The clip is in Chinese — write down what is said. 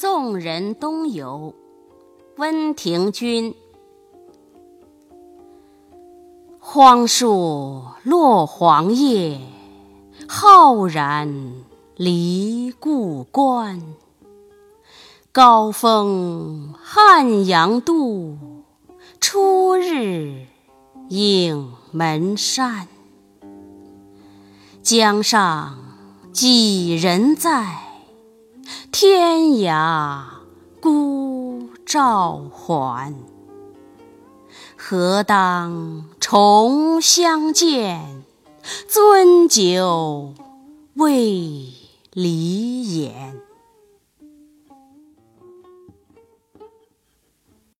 送人东游，温庭筠。荒树落黄叶，浩然离故关。高风汉阳渡，初日影门山。江上几人在？天涯孤照还。何当重相见，樽酒未离。